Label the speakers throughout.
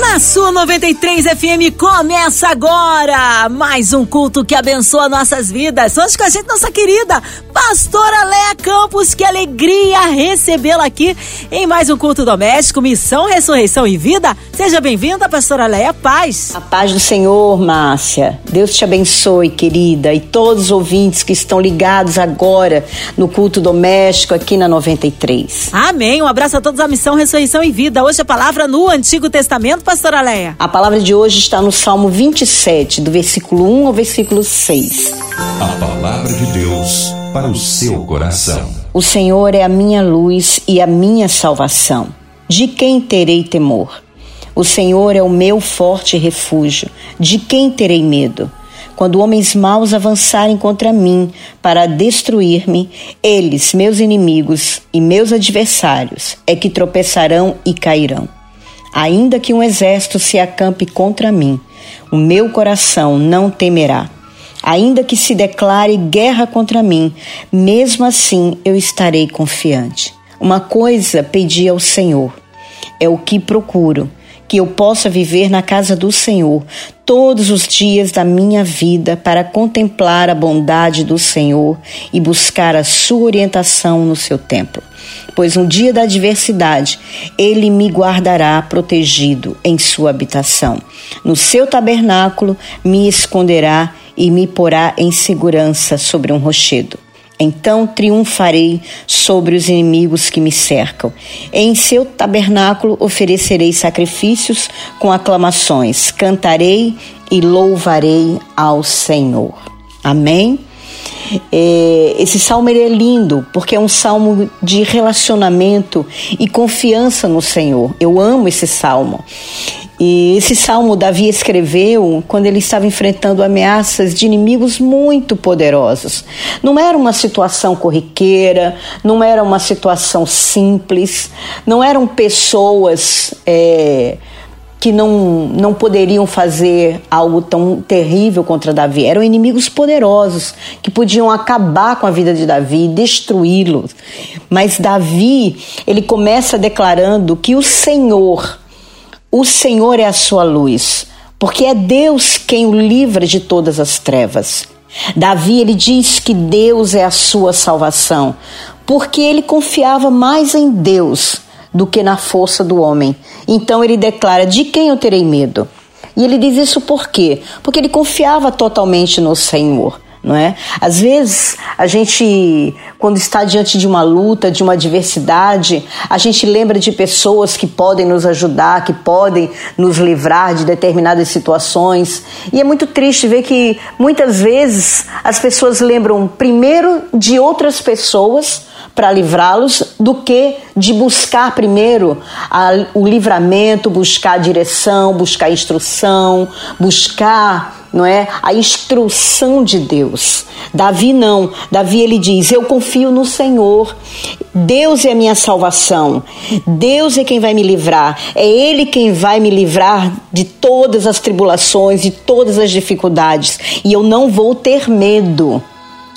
Speaker 1: Na sua 93 FM começa agora mais um culto que abençoa nossas vidas. Hoje com a gente, nossa querida Pastora Léa Campos. Que alegria recebê-la aqui em mais um culto doméstico, Missão, Ressurreição e Vida. Seja bem-vinda, Pastora Léa. Paz.
Speaker 2: A paz do Senhor, Márcia. Deus te abençoe, querida, e todos os ouvintes que estão ligados agora no culto doméstico aqui na 93.
Speaker 1: Amém. Um abraço a todos a Missão, Ressurreição e Vida. Hoje a palavra no Antigo Testamento pastora Leia?
Speaker 2: A palavra de hoje está no Salmo 27, do versículo 1 ao versículo 6.
Speaker 3: A palavra de Deus para o seu coração.
Speaker 2: O Senhor é a minha luz e a minha salvação. De quem terei temor? O Senhor é o meu forte refúgio. De quem terei medo? Quando homens maus avançarem contra mim para destruir-me, eles, meus inimigos e meus adversários, é que tropeçarão e cairão. Ainda que um exército se acampe contra mim, o meu coração não temerá. Ainda que se declare guerra contra mim, mesmo assim eu estarei confiante. Uma coisa pedi ao Senhor, é o que procuro, que eu possa viver na casa do Senhor todos os dias da minha vida para contemplar a bondade do Senhor e buscar a sua orientação no seu templo pois no dia da adversidade ele me guardará protegido em sua habitação. No seu tabernáculo me esconderá e me porá em segurança sobre um rochedo. Então triunfarei sobre os inimigos que me cercam. Em seu tabernáculo oferecerei sacrifícios com aclamações, cantarei e louvarei ao Senhor. Amém. É, esse salmo é lindo porque é um salmo de relacionamento e confiança no Senhor. Eu amo esse salmo. E esse salmo Davi escreveu quando ele estava enfrentando ameaças de inimigos muito poderosos. Não era uma situação corriqueira, não era uma situação simples, não eram pessoas. É, que não, não poderiam fazer algo tão terrível contra Davi. Eram inimigos poderosos que podiam acabar com a vida de Davi, destruí-lo. Mas Davi, ele começa declarando que o Senhor, o Senhor é a sua luz, porque é Deus quem o livra de todas as trevas. Davi, ele diz que Deus é a sua salvação, porque ele confiava mais em Deus do que na força do homem. Então ele declara: De quem eu terei medo? E ele diz isso por quê? Porque ele confiava totalmente no Senhor. Não é? Às vezes a gente, quando está diante de uma luta, de uma adversidade, a gente lembra de pessoas que podem nos ajudar, que podem nos livrar de determinadas situações. E é muito triste ver que muitas vezes as pessoas lembram primeiro de outras pessoas para livrá-los do que de buscar primeiro a, o livramento, buscar a direção, buscar a instrução, buscar não é a instrução de Deus. Davi não. Davi ele diz: "Eu confio no Senhor. Deus é a minha salvação. Deus é quem vai me livrar. É ele quem vai me livrar de todas as tribulações, de todas as dificuldades, e eu não vou ter medo."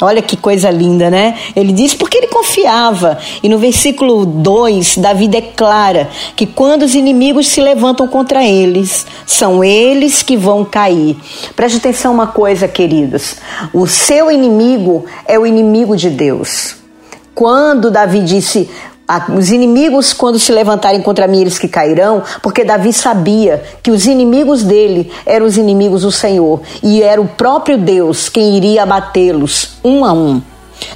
Speaker 2: Olha que coisa linda, né? Ele diz porque ele confiava. E no versículo 2, Davi declara que quando os inimigos se levantam contra eles, são eles que vão cair. Preste atenção uma coisa, queridos. O seu inimigo é o inimigo de Deus. Quando Davi disse: os inimigos, quando se levantarem contra mim, eles que cairão, porque Davi sabia que os inimigos dele eram os inimigos do Senhor e era o próprio Deus quem iria abatê-los um a um.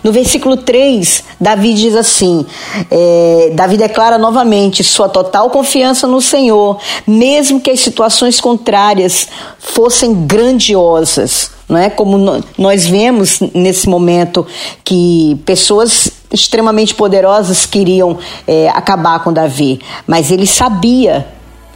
Speaker 2: No versículo 3, Davi diz assim: é, Davi declara novamente sua total confiança no Senhor, mesmo que as situações contrárias fossem grandiosas. Não é como nós vemos nesse momento que pessoas extremamente poderosas queriam é, acabar com Davi, mas ele sabia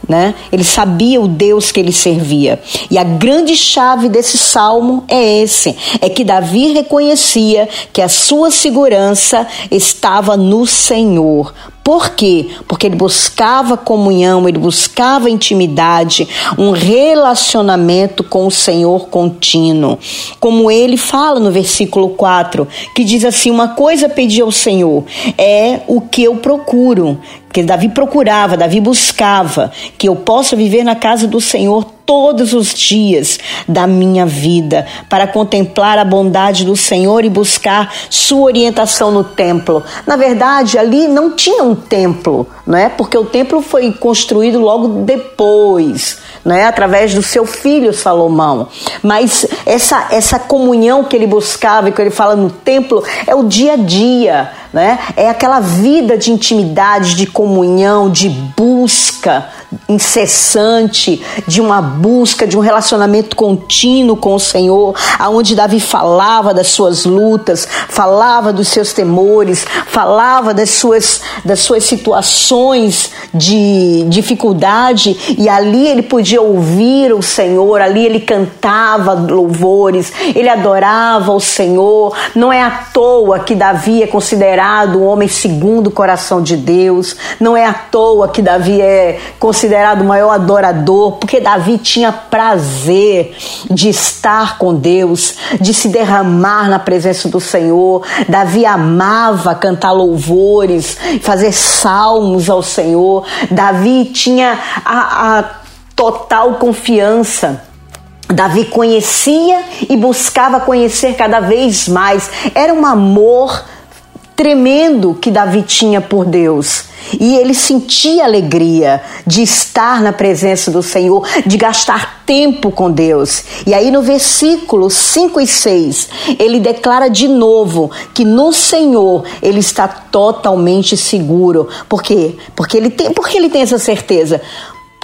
Speaker 2: né? Ele sabia o Deus que ele servia. E a grande chave desse salmo é esse: é que Davi reconhecia que a sua segurança estava no Senhor. Por quê? Porque ele buscava comunhão, ele buscava intimidade, um relacionamento com o Senhor contínuo. Como ele fala no versículo 4, que diz assim: Uma coisa pedi ao Senhor, é o que eu procuro, que Davi procurava, Davi buscava, que eu possa viver na casa do Senhor todos os dias da minha vida, para contemplar a bondade do Senhor e buscar sua orientação no templo. Na verdade, ali não tinha um templo, não é? Porque o templo foi construído logo depois, né, através do seu filho Salomão. Mas essa, essa comunhão que ele buscava e que ele fala no templo é o dia a dia, né? É aquela vida de intimidade, de comunhão, de busca incessante, de uma busca, de um relacionamento contínuo com o Senhor, aonde Davi falava das suas lutas, falava dos seus temores, falava das suas, das suas situações de dificuldade e ali ele podia ouvir o Senhor, ali ele cantava louvores, ele adorava o Senhor. Não é à toa que Davi é considerado um homem segundo o coração de Deus. Não é à toa que Davi é considerado o maior adorador, porque Davi tinha prazer de estar com Deus, de se derramar na presença do Senhor. Davi amava cantar louvores, fazer salmos ao Senhor. Davi tinha a, a total confiança. Davi conhecia e buscava conhecer cada vez mais. Era um amor tremendo que Davi tinha por Deus. E ele sentia alegria de estar na presença do Senhor, de gastar tempo com Deus. E aí no versículo 5 e 6, ele declara de novo que no Senhor ele está totalmente seguro. Por quê? Porque ele tem, porque ele tem essa certeza?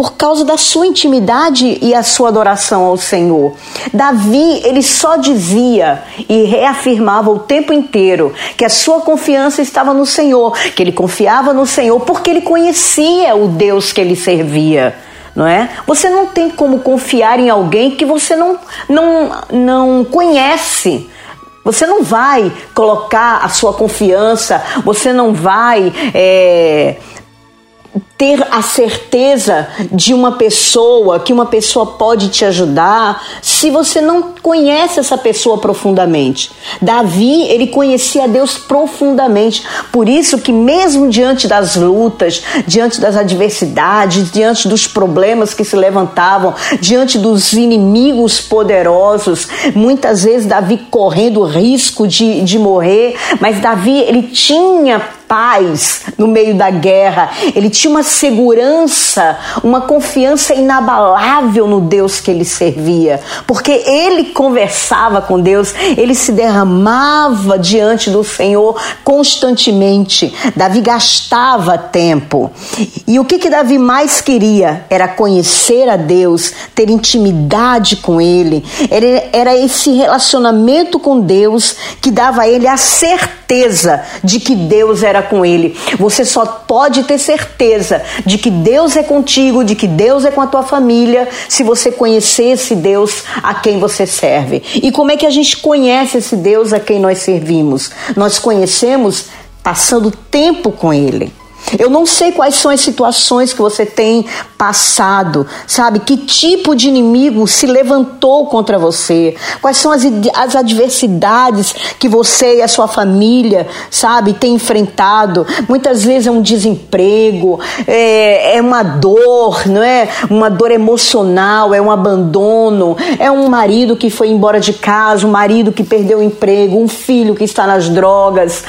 Speaker 2: Por causa da sua intimidade e a sua adoração ao Senhor. Davi, ele só dizia e reafirmava o tempo inteiro que a sua confiança estava no Senhor, que ele confiava no Senhor porque ele conhecia o Deus que ele servia não é? Você não tem como confiar em alguém que você não, não, não conhece. Você não vai colocar a sua confiança, você não vai é, ter a certeza de uma pessoa, que uma pessoa pode te ajudar, se você não conhece essa pessoa profundamente. Davi, ele conhecia Deus profundamente. Por isso que mesmo diante das lutas, diante das adversidades, diante dos problemas que se levantavam, diante dos inimigos poderosos, muitas vezes Davi correndo risco de, de morrer, mas Davi, ele tinha paz no meio da guerra, ele tinha uma segurança, uma confiança inabalável no Deus que ele servia, porque ele conversava com Deus, ele se derramava diante do Senhor constantemente. Davi gastava tempo. E o que que Davi mais queria era conhecer a Deus, ter intimidade com ele. Era, era esse relacionamento com Deus que dava a ele a certeza de que Deus era com ele. Você só pode ter certeza de que Deus é contigo, de que Deus é com a tua família, se você conhecer esse Deus a quem você serve. E como é que a gente conhece esse Deus a quem nós servimos? Nós conhecemos passando tempo com ele. Eu não sei quais são as situações que você tem passado, sabe? Que tipo de inimigo se levantou contra você? Quais são as, as adversidades que você e a sua família, sabe, tem enfrentado? Muitas vezes é um desemprego, é, é uma dor, não é? Uma dor emocional, é um abandono, é um marido que foi embora de casa, um marido que perdeu o emprego, um filho que está nas drogas.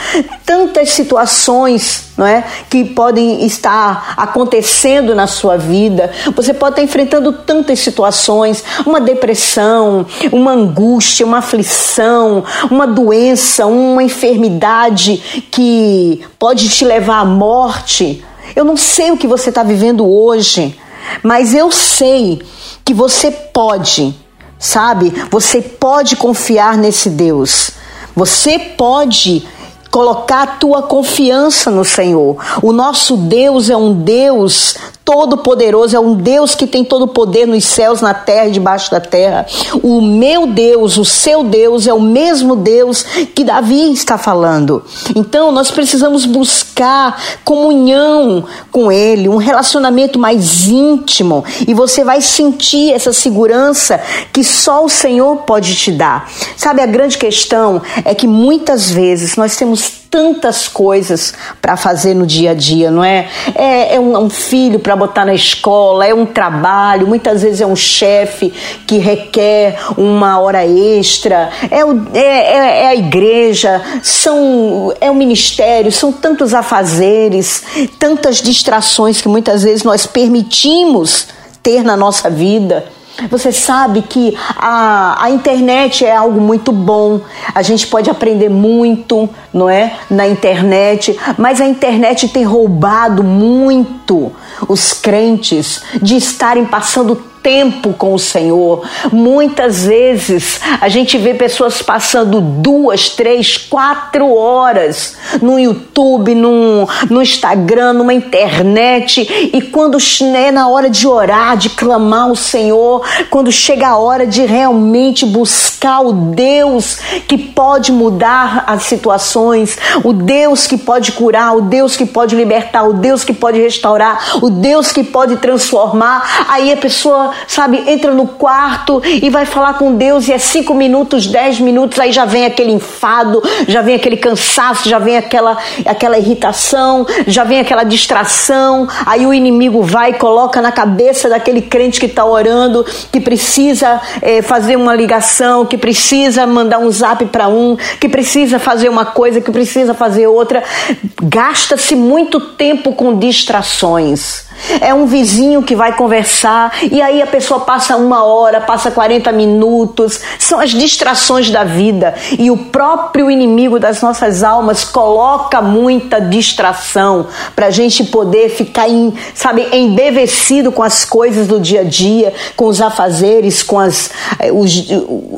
Speaker 2: Tantas situações não é? Que podem estar acontecendo na sua vida. Você pode estar enfrentando tantas situações, uma depressão, uma angústia, uma aflição, uma doença, uma enfermidade que pode te levar à morte. Eu não sei o que você está vivendo hoje, mas eu sei que você pode, sabe? Você pode confiar nesse Deus. Você pode colocar a tua confiança no Senhor. O nosso Deus é um Deus todo-poderoso, é um Deus que tem todo o poder nos céus, na terra e debaixo da terra. O meu Deus, o seu Deus, é o mesmo Deus que Davi está falando. Então, nós precisamos buscar comunhão com Ele, um relacionamento mais íntimo, e você vai sentir essa segurança que só o Senhor pode te dar. Sabe, a grande questão é que muitas vezes nós temos tantas coisas para fazer no dia a dia, não é? É, é um, um, filho para botar na escola, é um trabalho, muitas vezes é um chefe que requer uma hora extra, é, o, é, é, é a igreja, são, é o ministério, são tantos afazeres, tantas distrações que muitas vezes nós permitimos ter na nossa vida. Você sabe que a, a internet é algo muito bom, a gente pode aprender muito, não é? Na internet, mas a internet tem roubado muito os crentes de estarem passando tempo com o Senhor. Muitas vezes a gente vê pessoas passando duas, três, quatro horas no YouTube, no, no Instagram, numa internet, e quando é na hora de orar, de clamar ao Senhor, quando chega a hora de realmente buscar o Deus que pode mudar as situações, o Deus que pode curar, o Deus que pode libertar, o Deus que pode restaurar, o Deus que pode transformar, aí a pessoa sabe, entra no quarto e vai falar com Deus e é cinco minutos, dez minutos, aí já vem aquele enfado, já vem aquele cansaço, já vem aquela, aquela irritação, já vem aquela distração, aí o inimigo vai e coloca na cabeça daquele crente que está orando, que precisa é, fazer uma ligação, que precisa mandar um zap para um, que precisa fazer uma coisa, que precisa fazer outra. Gasta-se muito tempo com distrações. É um vizinho que vai conversar e aí a pessoa passa uma hora, passa 40 minutos. São as distrações da vida. E o próprio inimigo das nossas almas coloca muita distração para a gente poder ficar, em, sabe, embevecido com as coisas do dia a dia, com os afazeres, com as, eh, os,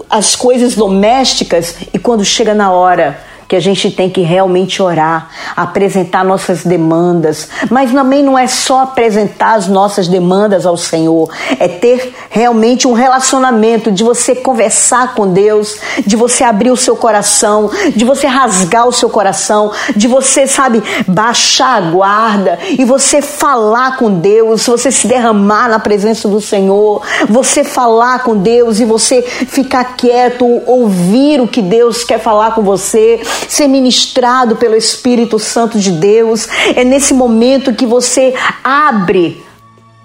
Speaker 2: as coisas domésticas. E quando chega na hora que a gente tem que realmente orar, apresentar nossas demandas, mas também não é só apresentar as nossas demandas ao Senhor, é ter realmente um relacionamento de você conversar com Deus, de você abrir o seu coração, de você rasgar o seu coração, de você, sabe, baixar a guarda e você falar com Deus, você se derramar na presença do Senhor, você falar com Deus e você ficar quieto, ouvir o que Deus quer falar com você ser ministrado pelo Espírito Santo de Deus. É nesse momento que você abre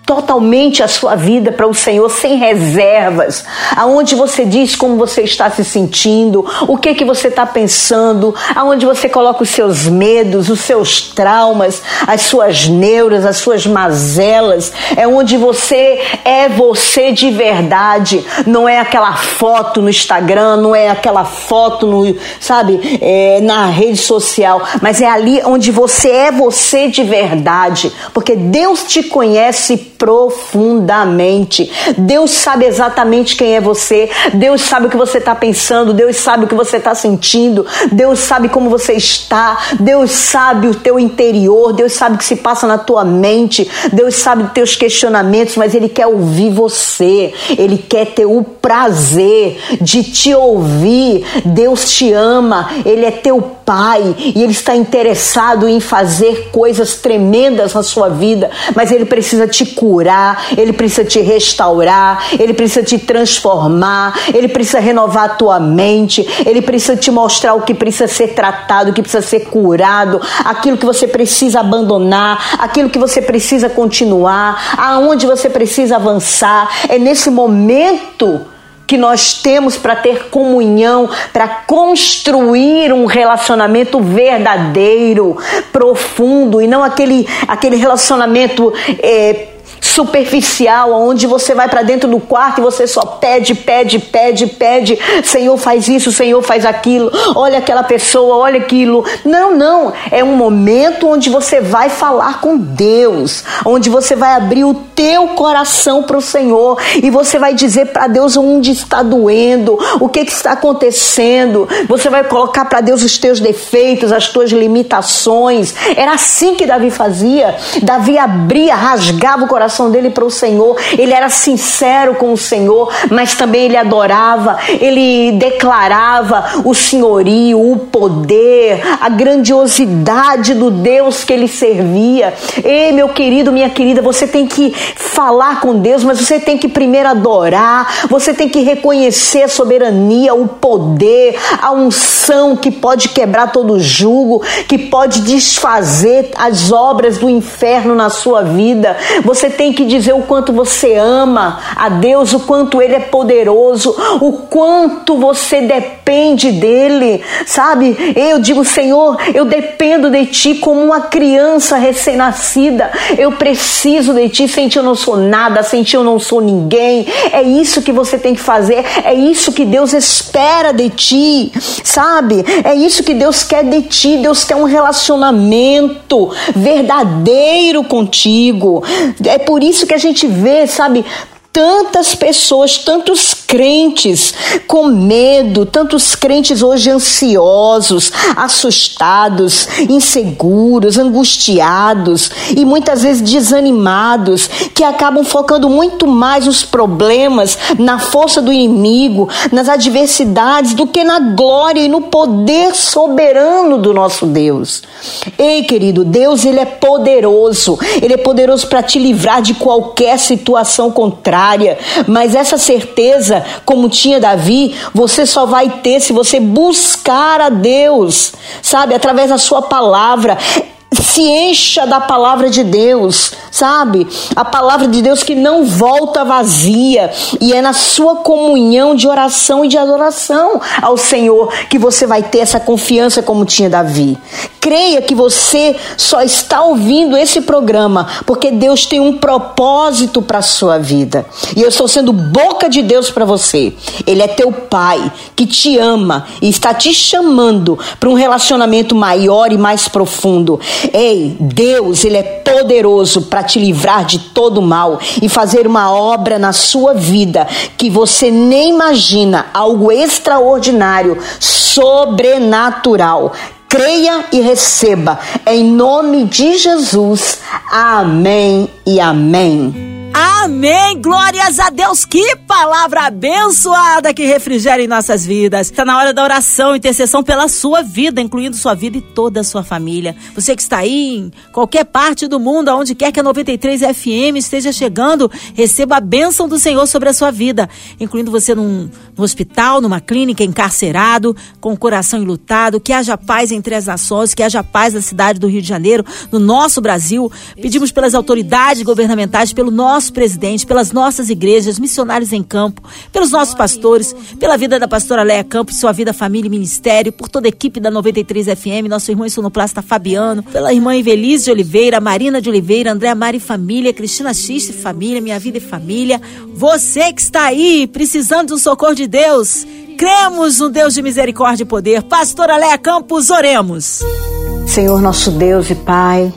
Speaker 2: totalmente a sua vida para o Senhor sem reservas, aonde você diz como você está se sentindo, o que que você está pensando, aonde você coloca os seus medos, os seus traumas, as suas neuras, as suas mazelas, é onde você é você de verdade, não é aquela foto no Instagram, não é aquela foto no, sabe, é, na rede social, mas é ali onde você é você de verdade, porque Deus te conhece profundamente. Deus sabe exatamente quem é você. Deus sabe o que você está pensando. Deus sabe o que você está sentindo. Deus sabe como você está. Deus sabe o teu interior. Deus sabe o que se passa na tua mente. Deus sabe os teus questionamentos, mas Ele quer ouvir você. Ele quer ter o prazer de te ouvir. Deus te ama. Ele é teu Pai e Ele está interessado em fazer coisas tremendas na sua vida, mas Ele precisa te curar, Ele precisa te restaurar, Ele precisa te transformar, Ele precisa renovar a tua mente, Ele precisa te mostrar o que precisa ser tratado, o que precisa ser curado, aquilo que você precisa abandonar, aquilo que você precisa continuar, aonde você precisa avançar. É nesse momento que nós temos para ter comunhão, para construir um relacionamento verdadeiro, profundo e não aquele, aquele relacionamento é, superficial, onde você vai para dentro do quarto e você só pede, pede, pede, pede. Senhor, faz isso, Senhor, faz aquilo. Olha aquela pessoa, olha aquilo. Não, não. É um momento onde você vai falar com Deus, onde você vai abrir o teu coração para o Senhor e você vai dizer para Deus onde está doendo, o que, que está acontecendo. Você vai colocar para Deus os teus defeitos, as tuas limitações. Era assim que Davi fazia. Davi abria, rasgava o coração dele para o Senhor. Ele era sincero com o Senhor, mas também ele adorava, ele declarava o senhorio, o poder, a grandiosidade do Deus que ele servia. Ei, meu querido, minha querida, você tem que falar com Deus, mas você tem que primeiro adorar, você tem que reconhecer a soberania, o poder, a unção que pode quebrar todo jugo, que pode desfazer as obras do inferno na sua vida. Você tem que dizer o quanto você ama a Deus, o quanto Ele é poderoso, o quanto você depende dele, sabe? Eu digo, Senhor, eu dependo de Ti como uma criança recém-nascida. Eu preciso de Ti, sem Ti eu não sou nada, sem Ti eu não sou ninguém. É isso que você tem que fazer, é isso que Deus espera de Ti, sabe? É isso que Deus quer de Ti. Deus quer um relacionamento verdadeiro contigo. É por isso que a gente vê, sabe, tantas pessoas, tantos crentes com medo, tantos crentes hoje ansiosos, assustados, inseguros, angustiados e muitas vezes desanimados, que acabam focando muito mais nos problemas, na força do inimigo, nas adversidades, do que na glória e no poder soberano do nosso Deus. Ei, querido, Deus ele é poderoso, ele é poderoso para te livrar de qualquer situação contrária, mas essa certeza como tinha Davi, você só vai ter se você buscar a Deus, sabe, através da sua palavra se encha da palavra de Deus, sabe? A palavra de Deus que não volta vazia e é na sua comunhão de oração e de adoração ao Senhor que você vai ter essa confiança como tinha Davi. Creia que você só está ouvindo esse programa porque Deus tem um propósito para sua vida. E eu estou sendo boca de Deus para você. Ele é teu pai que te ama e está te chamando para um relacionamento maior e mais profundo. Ei, Deus, ele é poderoso para te livrar de todo mal e fazer uma obra na sua vida que você nem imagina, algo extraordinário, sobrenatural. Creia e receba. Em nome de Jesus. Amém e amém.
Speaker 1: Amém! Glórias a Deus! Que palavra abençoada que refrigera em nossas vidas. Está na hora da oração, intercessão pela sua vida, incluindo sua vida e toda a sua família. Você que está aí em qualquer parte do mundo, aonde quer que a 93 FM esteja chegando, receba a bênção do Senhor sobre a sua vida, incluindo você num, no hospital, numa clínica, encarcerado, com o coração enlutado, que haja paz entre as nações, que haja paz na cidade do Rio de Janeiro, no nosso Brasil. Pedimos pelas autoridades governamentais, pelo nosso nosso presidente, pelas nossas igrejas, missionários em campo, pelos nossos pastores, pela vida da pastora Leia Campos, sua vida, família e ministério, por toda a equipe da 93 FM, nosso irmão sonoplasta Fabiano, pela irmã Evelise de Oliveira, Marina de Oliveira, André Mari e família, Cristina X e família, minha vida e família. Você que está aí precisando do socorro de Deus, cremos no Deus de misericórdia e poder. Pastora Leia Campos, oremos.
Speaker 2: Senhor nosso Deus e Pai,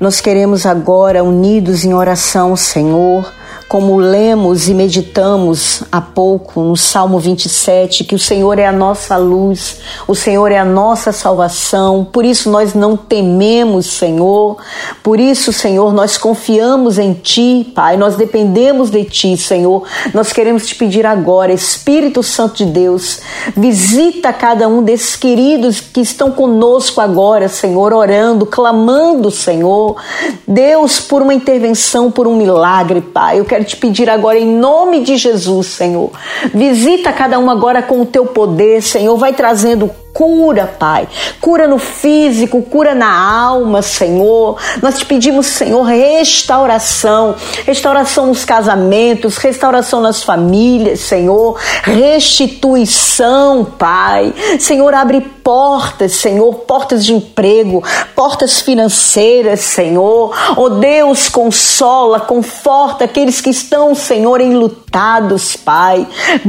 Speaker 2: nós queremos agora, unidos em oração, Senhor, como lemos e meditamos há pouco no Salmo 27, que o Senhor é a nossa luz, o Senhor é a nossa salvação, por isso nós não tememos, Senhor, por isso, Senhor, nós confiamos em Ti, Pai, nós dependemos de Ti, Senhor. Nós queremos te pedir agora, Espírito Santo de Deus, visita cada um desses queridos que estão conosco agora, Senhor, orando, clamando, Senhor. Deus, por uma intervenção, por um milagre, Pai. Eu quero quero te pedir agora, em nome de Jesus, Senhor. Visita cada um agora com o teu poder, Senhor. Vai trazendo cura, Pai. Cura no físico, cura na alma, Senhor. Nós te pedimos, Senhor, restauração. Restauração nos casamentos, restauração nas famílias, Senhor. Restituição, Pai. Senhor, abre portas, Senhor, portas de emprego, portas financeiras, Senhor. Oh Deus, consola, conforta aqueles que estão, Senhor, enlutados, Pai.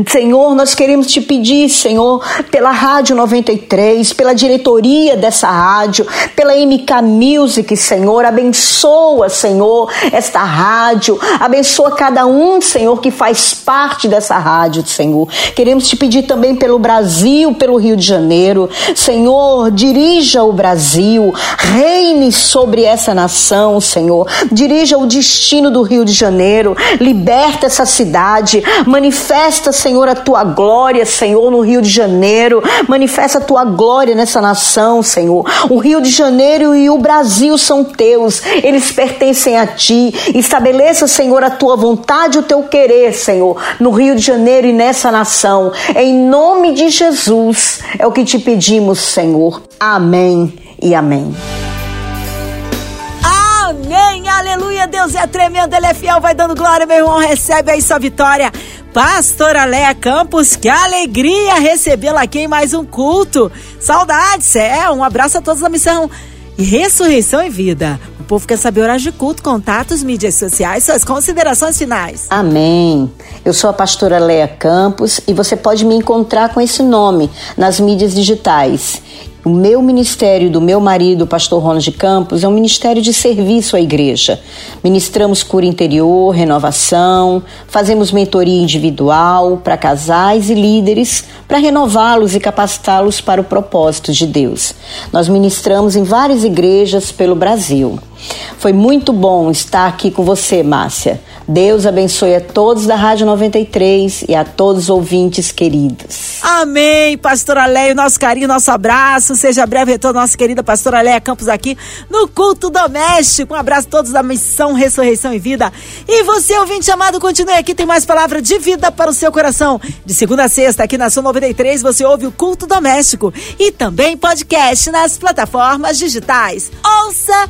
Speaker 2: Senhor, nós queremos te pedir, Senhor, pela Rádio 93, pela diretoria dessa rádio, pela MK Music, Senhor, abençoa, Senhor, esta rádio, abençoa cada um, Senhor, que faz parte dessa rádio, Senhor. Queremos te pedir também pelo Brasil, pelo Rio de Janeiro, Senhor, dirija o Brasil, reine sobre essa nação, Senhor. Dirija o destino do Rio de Janeiro, liberta essa cidade, manifesta, Senhor, a tua glória, Senhor, no Rio de Janeiro, manifesta a tua glória nessa nação, Senhor. O Rio de Janeiro e o Brasil são teus, eles pertencem a ti. Estabeleça, Senhor, a tua vontade, o teu querer, Senhor, no Rio de Janeiro e nessa nação. Em nome de Jesus, é o que te pedimos Senhor. Amém e amém.
Speaker 1: Amém, aleluia, Deus é tremendo, Ele é fiel, vai dando glória, meu irmão, recebe aí sua vitória. Pastora Léa Campos, que alegria recebê-la aqui em mais um culto. Saudades, é, um abraço a todos da missão Ressurreição e Vida. O povo quer saber horário de culto, contatos, mídias sociais, suas considerações finais.
Speaker 2: Amém. Eu sou a pastora Leia Campos e você pode me encontrar com esse nome nas mídias digitais. O meu ministério do meu marido, o pastor Ronald Campos, é um ministério de serviço à igreja. Ministramos cura interior, renovação, fazemos mentoria individual para casais e líderes para renová-los e capacitá-los para o propósito de Deus. Nós ministramos em várias igrejas pelo Brasil. Foi muito bom estar aqui com você, Márcia. Deus abençoe a todos da Rádio 93 e a todos os ouvintes queridos.
Speaker 1: Amém, pastora Leia, nosso carinho, nosso abraço. Seja breve retorno, nossa querida pastora Leia Campos aqui no Culto Doméstico. Um abraço a todos da Missão Ressurreição e Vida. E você, ouvinte amado, continue aqui, tem mais palavra de vida para o seu coração. De segunda a sexta, aqui na Sua 93, você ouve o Culto Doméstico e também podcast nas plataformas digitais. Ouça